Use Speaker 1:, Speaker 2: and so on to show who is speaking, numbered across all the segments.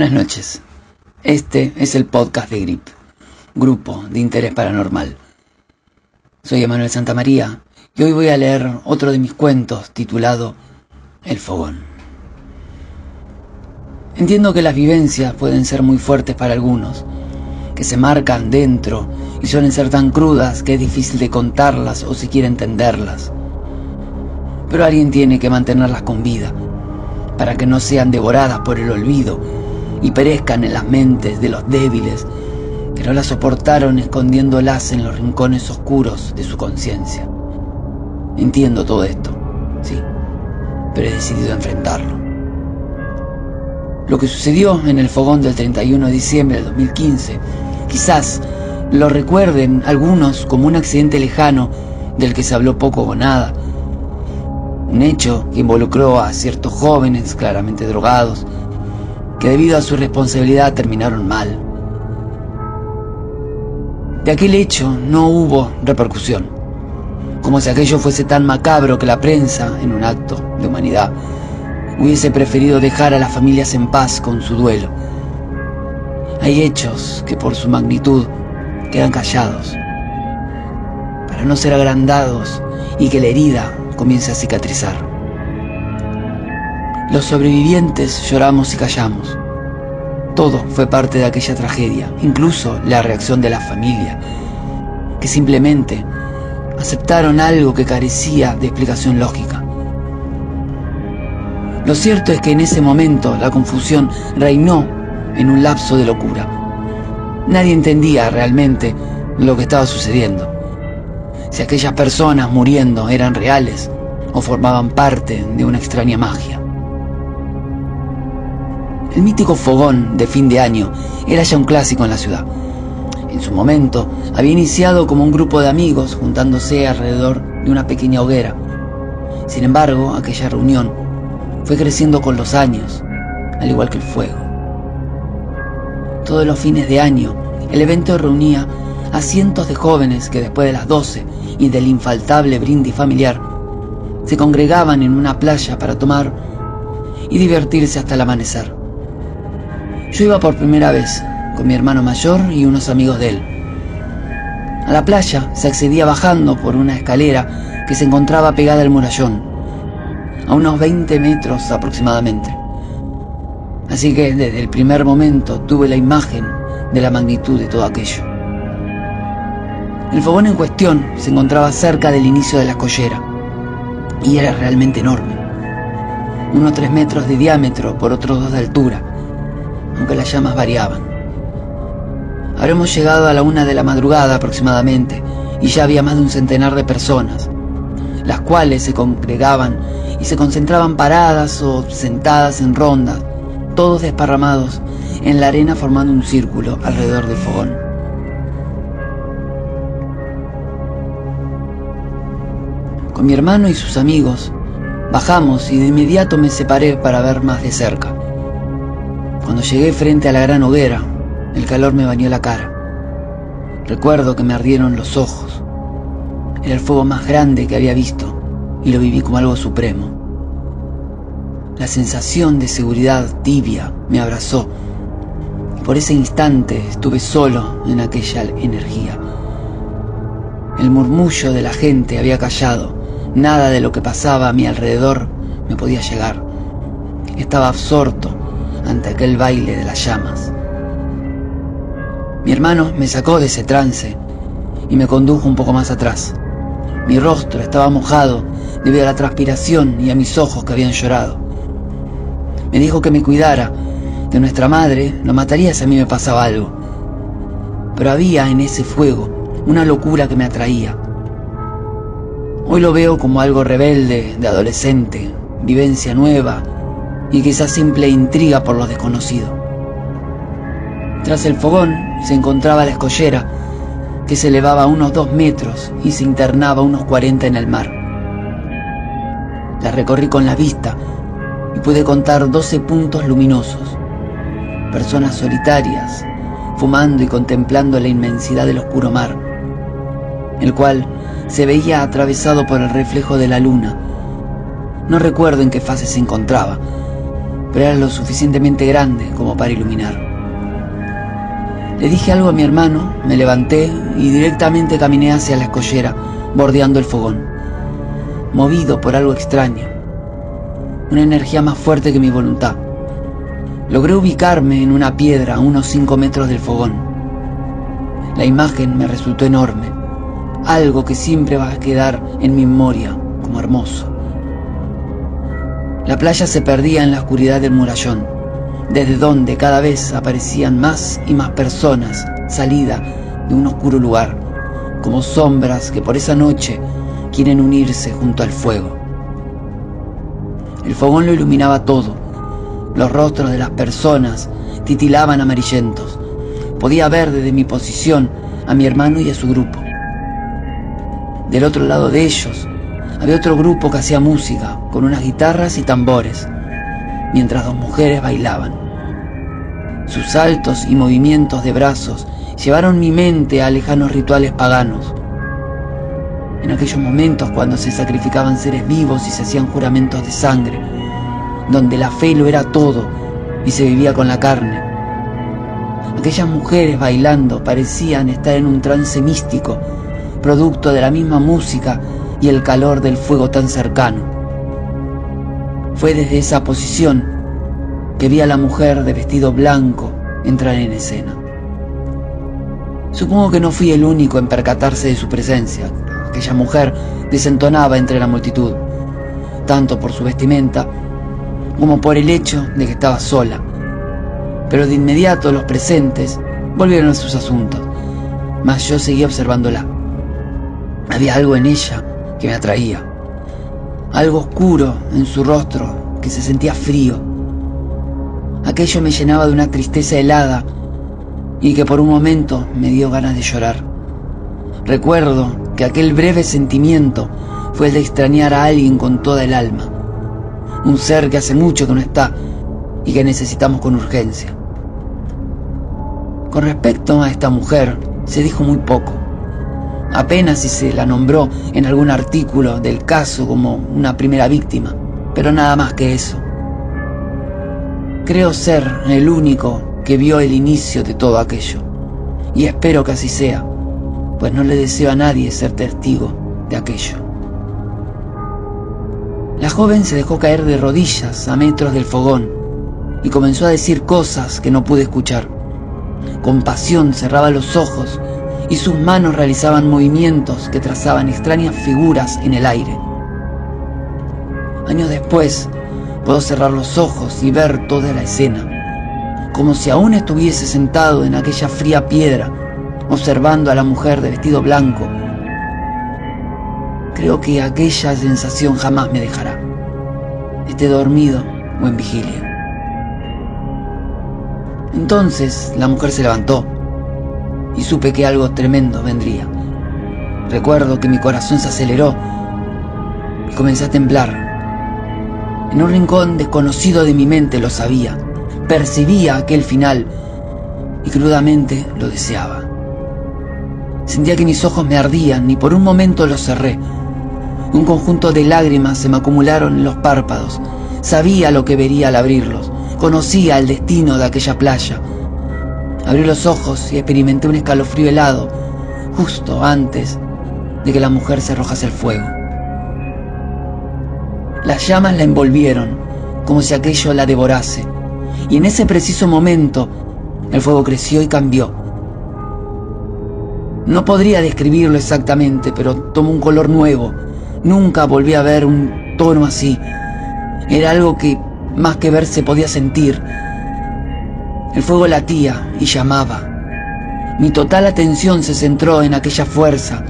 Speaker 1: Buenas noches. Este es el podcast de GRIP, Grupo de Interés Paranormal. Soy Emanuel Santamaría y hoy voy a leer otro de mis cuentos titulado El Fogón. Entiendo que las vivencias pueden ser muy fuertes para algunos, que se marcan dentro y suelen ser tan crudas que es difícil de contarlas o siquiera entenderlas. Pero alguien tiene que mantenerlas con vida, para que no sean devoradas por el olvido y perezcan en las mentes de los débiles que no las soportaron escondiéndolas en los rincones oscuros de su conciencia. Entiendo todo esto, sí, pero he decidido enfrentarlo. Lo que sucedió en el fogón del 31 de diciembre del 2015, quizás lo recuerden algunos como un accidente lejano del que se habló poco o nada. Un hecho que involucró a ciertos jóvenes claramente drogados, que debido a su responsabilidad terminaron mal. De aquel hecho no hubo repercusión, como si aquello fuese tan macabro que la prensa, en un acto de humanidad, hubiese preferido dejar a las familias en paz con su duelo. Hay hechos que por su magnitud quedan callados, para no ser agrandados y que la herida comience a cicatrizar. Los sobrevivientes lloramos y callamos. Todo fue parte de aquella tragedia, incluso la reacción de la familia, que simplemente aceptaron algo que carecía de explicación lógica. Lo cierto es que en ese momento la confusión reinó en un lapso de locura. Nadie entendía realmente lo que estaba sucediendo. Si aquellas personas muriendo eran reales o formaban parte de una extraña magia. El mítico fogón de fin de año era ya un clásico en la ciudad. En su momento había iniciado como un grupo de amigos juntándose alrededor de una pequeña hoguera. Sin embargo, aquella reunión fue creciendo con los años, al igual que el fuego. Todos los fines de año, el evento reunía a cientos de jóvenes que después de las 12 y del infaltable brindis familiar, se congregaban en una playa para tomar y divertirse hasta el amanecer. Yo iba por primera vez, con mi hermano mayor y unos amigos de él. A la playa se accedía bajando por una escalera que se encontraba pegada al murallón, a unos 20 metros aproximadamente. Así que desde el primer momento tuve la imagen de la magnitud de todo aquello. El fogón en cuestión se encontraba cerca del inicio de la escollera y era realmente enorme. Unos 3 metros de diámetro por otros dos de altura aunque las llamas variaban. Habremos llegado a la una de la madrugada aproximadamente y ya había más de un centenar de personas, las cuales se congregaban y se concentraban paradas o sentadas en rondas, todos desparramados en la arena formando un círculo alrededor del fogón. Con mi hermano y sus amigos bajamos y de inmediato me separé para ver más de cerca. Cuando llegué frente a la gran hoguera, el calor me bañó la cara. Recuerdo que me ardieron los ojos. Era el fuego más grande que había visto y lo viví como algo supremo. La sensación de seguridad tibia me abrazó por ese instante estuve solo en aquella energía. El murmullo de la gente había callado, nada de lo que pasaba a mi alrededor me podía llegar. Estaba absorto ante aquel baile de las llamas. Mi hermano me sacó de ese trance y me condujo un poco más atrás. Mi rostro estaba mojado debido a la transpiración y a mis ojos que habían llorado. Me dijo que me cuidara, que nuestra madre lo mataría si a mí me pasaba algo. Pero había en ese fuego una locura que me atraía. Hoy lo veo como algo rebelde, de adolescente, vivencia nueva, y quizás simple intriga por lo desconocido. Tras el fogón se encontraba la escollera, que se elevaba unos dos metros y se internaba unos cuarenta en el mar. La recorrí con la vista y pude contar doce puntos luminosos, personas solitarias, fumando y contemplando la inmensidad del oscuro mar, el cual se veía atravesado por el reflejo de la luna. No recuerdo en qué fase se encontraba, pero era lo suficientemente grande como para iluminar. Le dije algo a mi hermano, me levanté y directamente caminé hacia la escollera, bordeando el fogón, movido por algo extraño, una energía más fuerte que mi voluntad. Logré ubicarme en una piedra a unos 5 metros del fogón. La imagen me resultó enorme, algo que siempre va a quedar en mi memoria como hermoso. La playa se perdía en la oscuridad del murallón, desde donde cada vez aparecían más y más personas salida de un oscuro lugar, como sombras que por esa noche quieren unirse junto al fuego. El fogón lo iluminaba todo. Los rostros de las personas titilaban amarillentos. Podía ver desde mi posición a mi hermano y a su grupo. Del otro lado de ellos había otro grupo que hacía música con unas guitarras y tambores, mientras dos mujeres bailaban. Sus saltos y movimientos de brazos llevaron mi mente a lejanos rituales paganos. En aquellos momentos cuando se sacrificaban seres vivos y se hacían juramentos de sangre, donde la fe lo era todo y se vivía con la carne. Aquellas mujeres bailando parecían estar en un trance místico, producto de la misma música y el calor del fuego tan cercano. Fue desde esa posición que vi a la mujer de vestido blanco entrar en escena. Supongo que no fui el único en percatarse de su presencia. Aquella mujer desentonaba entre la multitud, tanto por su vestimenta como por el hecho de que estaba sola. Pero de inmediato los presentes volvieron a sus asuntos, mas yo seguí observándola. Había algo en ella que me atraía. Algo oscuro en su rostro que se sentía frío. Aquello me llenaba de una tristeza helada y que por un momento me dio ganas de llorar. Recuerdo que aquel breve sentimiento fue el de extrañar a alguien con toda el alma. Un ser que hace mucho que no está y que necesitamos con urgencia. Con respecto a esta mujer, se dijo muy poco apenas si se la nombró en algún artículo del caso como una primera víctima, pero nada más que eso. Creo ser el único que vio el inicio de todo aquello, y espero que así sea, pues no le deseo a nadie ser testigo de aquello. La joven se dejó caer de rodillas a metros del fogón y comenzó a decir cosas que no pude escuchar. Con pasión cerraba los ojos y sus manos realizaban movimientos que trazaban extrañas figuras en el aire. Años después, puedo cerrar los ojos y ver toda la escena, como si aún estuviese sentado en aquella fría piedra, observando a la mujer de vestido blanco. Creo que aquella sensación jamás me dejará, esté dormido o en vigilia. Entonces la mujer se levantó y supe que algo tremendo vendría. Recuerdo que mi corazón se aceleró y comencé a temblar. En un rincón desconocido de mi mente lo sabía, percibía aquel final y crudamente lo deseaba. Sentía que mis ojos me ardían y por un momento los cerré. Un conjunto de lágrimas se me acumularon en los párpados. Sabía lo que vería al abrirlos. Conocía el destino de aquella playa Abrí los ojos y experimenté un escalofrío helado justo antes de que la mujer se arrojase al fuego. Las llamas la envolvieron como si aquello la devorase y en ese preciso momento el fuego creció y cambió. No podría describirlo exactamente, pero tomó un color nuevo. Nunca volví a ver un tono así. Era algo que más que ver se podía sentir el fuego latía y llamaba. Mi total atención se centró en aquella fuerza,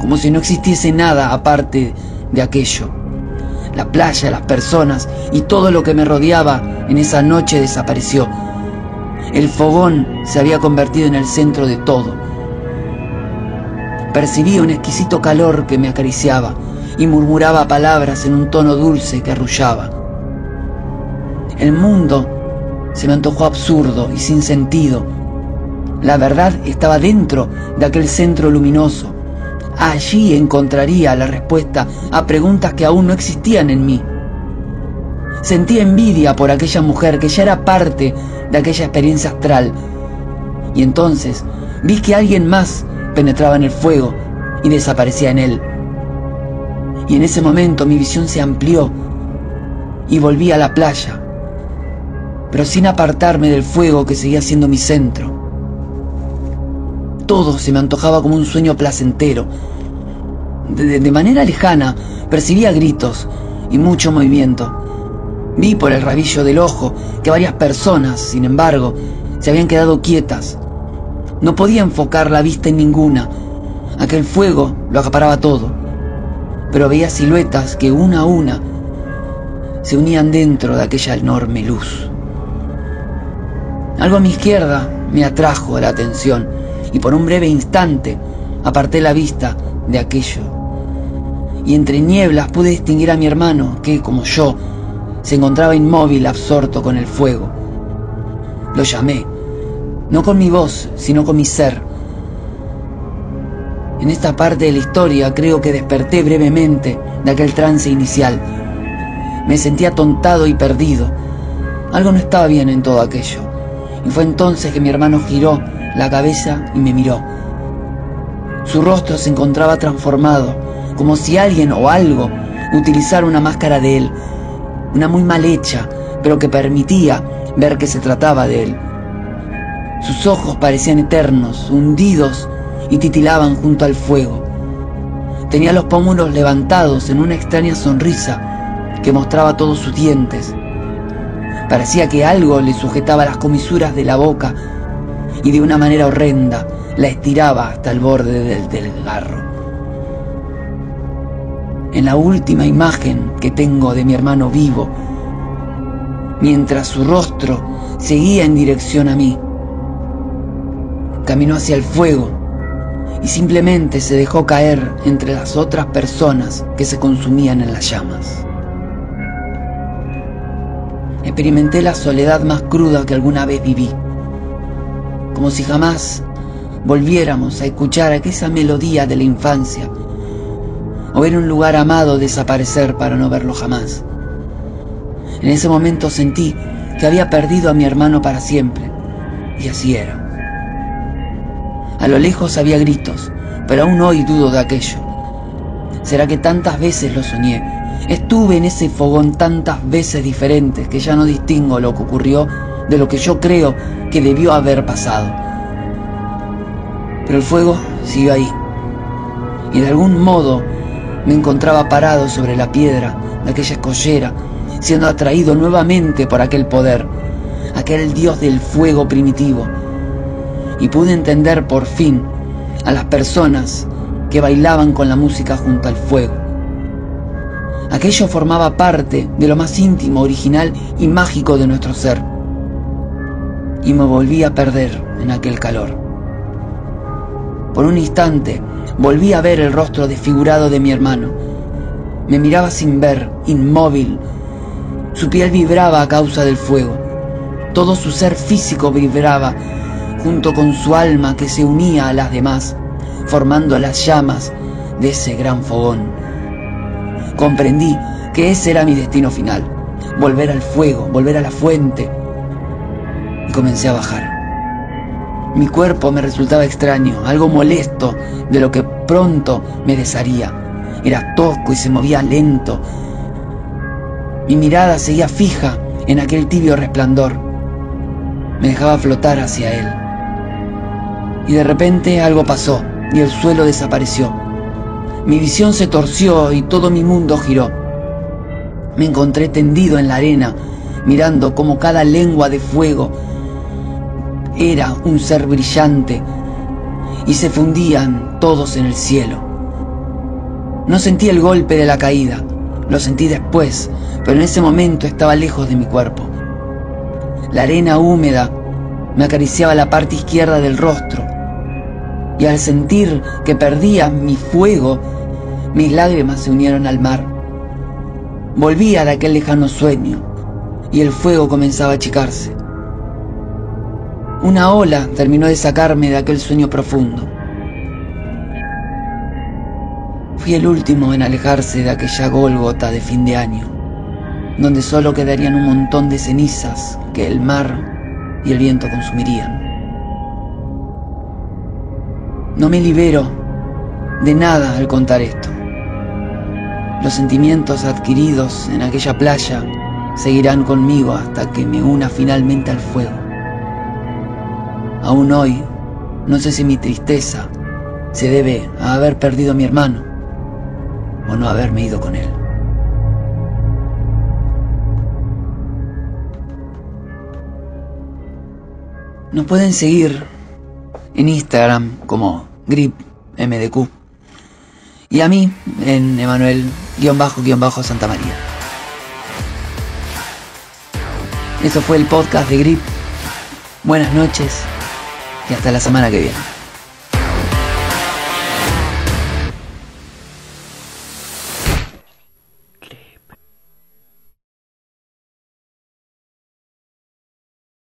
Speaker 1: como si no existiese nada aparte de aquello. La playa, las personas y todo lo que me rodeaba en esa noche desapareció. El fogón se había convertido en el centro de todo. Percibía un exquisito calor que me acariciaba y murmuraba palabras en un tono dulce que arrullaba. El mundo se me antojó absurdo y sin sentido. La verdad estaba dentro de aquel centro luminoso. Allí encontraría la respuesta a preguntas que aún no existían en mí. Sentí envidia por aquella mujer que ya era parte de aquella experiencia astral. Y entonces vi que alguien más penetraba en el fuego y desaparecía en él. Y en ese momento mi visión se amplió y volví a la playa, pero sin apartarme del fuego que seguía siendo mi centro. Todo se me antojaba como un sueño placentero. De, manera lejana percibía gritos y mucho movimiento. Vi por el rabillo del ojo que varias personas, sin embargo, se habían quedado quietas. No podía enfocar la vista en ninguna. Aquel fuego lo acaparaba todo. Pero veía siluetas que una a una se unían dentro de aquella enorme luz. Algo a mi izquierda me atrajo la atención y por un breve instante aparté la vista de aquello. Y entre nieblas pude distinguir a mi hermano que, como yo, se encontraba inmóvil, absorto con el fuego. Lo llamé, no con mi voz, sino con mi ser. En esta parte de la historia creo que desperté brevemente de aquel trance inicial. Me sentía atontado y perdido. Algo no estaba bien en todo aquello. Fue entonces que mi hermano giró la cabeza y me miró. Su rostro se encontraba transformado, como si alguien o algo utilizara una máscara de él una muy mal hecha, pero que permitía ver que se trataba de él. Sus ojos parecían eternos, hundidos y titilaban junto al fuego. Tenía los pómulos levantados en una extraña sonrisa que mostraba todos sus dientes. Parecía que algo le sujetaba las comisuras de la boca y de una manera horrenda la estiraba hasta el borde del, del garro. En la última imagen que tengo de mi hermano vivo, mientras su rostro seguía en dirección a mí. Caminó hacia el fuego y simplemente se dejó caer entre las otras personas que se consumían en las llamas. Experimenté la soledad más cruda que alguna vez viví, como si jamás volviéramos a escuchar aquella melodía de la infancia o ver un lugar amado desaparecer para no verlo jamás. En ese momento sentí que había perdido a mi hermano para siempre, y así era. A lo lejos había gritos, pero aún hoy dudo de aquello. ¿Será que tantas veces lo soñé? Estuve en ese fogón tantas veces diferentes que ya no distingo lo que ocurrió de lo que yo creo que debió haber pasado. Pero el fuego siguió ahí. Y de algún modo me encontraba parado sobre la piedra de aquella escollera, siendo atraído nuevamente por aquel poder, aquel dios del fuego primitivo. Y pude entender por fin a las personas que bailaban con la música junto al fuego. Aquello formaba parte de lo más íntimo, original y mágico de nuestro ser. Y me volví a perder en aquel calor. Por un instante volví a ver el rostro desfigurado de mi hermano. Me miraba sin ver, inmóvil. Su piel vibraba a causa del fuego. Todo su ser físico vibraba, junto con su alma que se unía a las demás, formando las llamas de ese gran fogón. Comprendí que ese era mi destino final, volver al fuego, volver a la fuente. Y comencé a bajar. Mi cuerpo me resultaba extraño, algo molesto de lo que pronto me desharía. Era tosco y se movía lento. Mi mirada seguía fija en aquel tibio resplandor. Me dejaba flotar hacia él. Y de repente algo pasó y el suelo desapareció. Mi visión se torció y todo mi mundo giró. Me encontré tendido en la arena, mirando como cada lengua de fuego era un ser brillante y se fundían todos en el cielo. No sentí el golpe de la caída, lo sentí después, pero en ese momento estaba lejos de mi cuerpo. La arena húmeda me acariciaba la parte izquierda del rostro y al sentir que perdía mi fuego, mis lágrimas se unieron al mar. Volvía de aquel lejano sueño y el fuego comenzaba a achicarse. Una ola terminó de sacarme de aquel sueño profundo. Fui el último en alejarse de aquella Gólgota de fin de año. donde solo quedarían un montón de cenizas que el mar y el viento consumirían. No me libero de nada al contar esto. Los sentimientos adquiridos en aquella playa seguirán conmigo hasta que me una finalmente al fuego. Aún hoy, no sé si mi tristeza se debe a haber perdido a mi hermano o no haberme ido con él. Nos pueden seguir en Instagram como GripMDQ y a mí en Emanuel-Santa María. Eso fue el podcast de Grip. Buenas noches y hasta la semana que viene.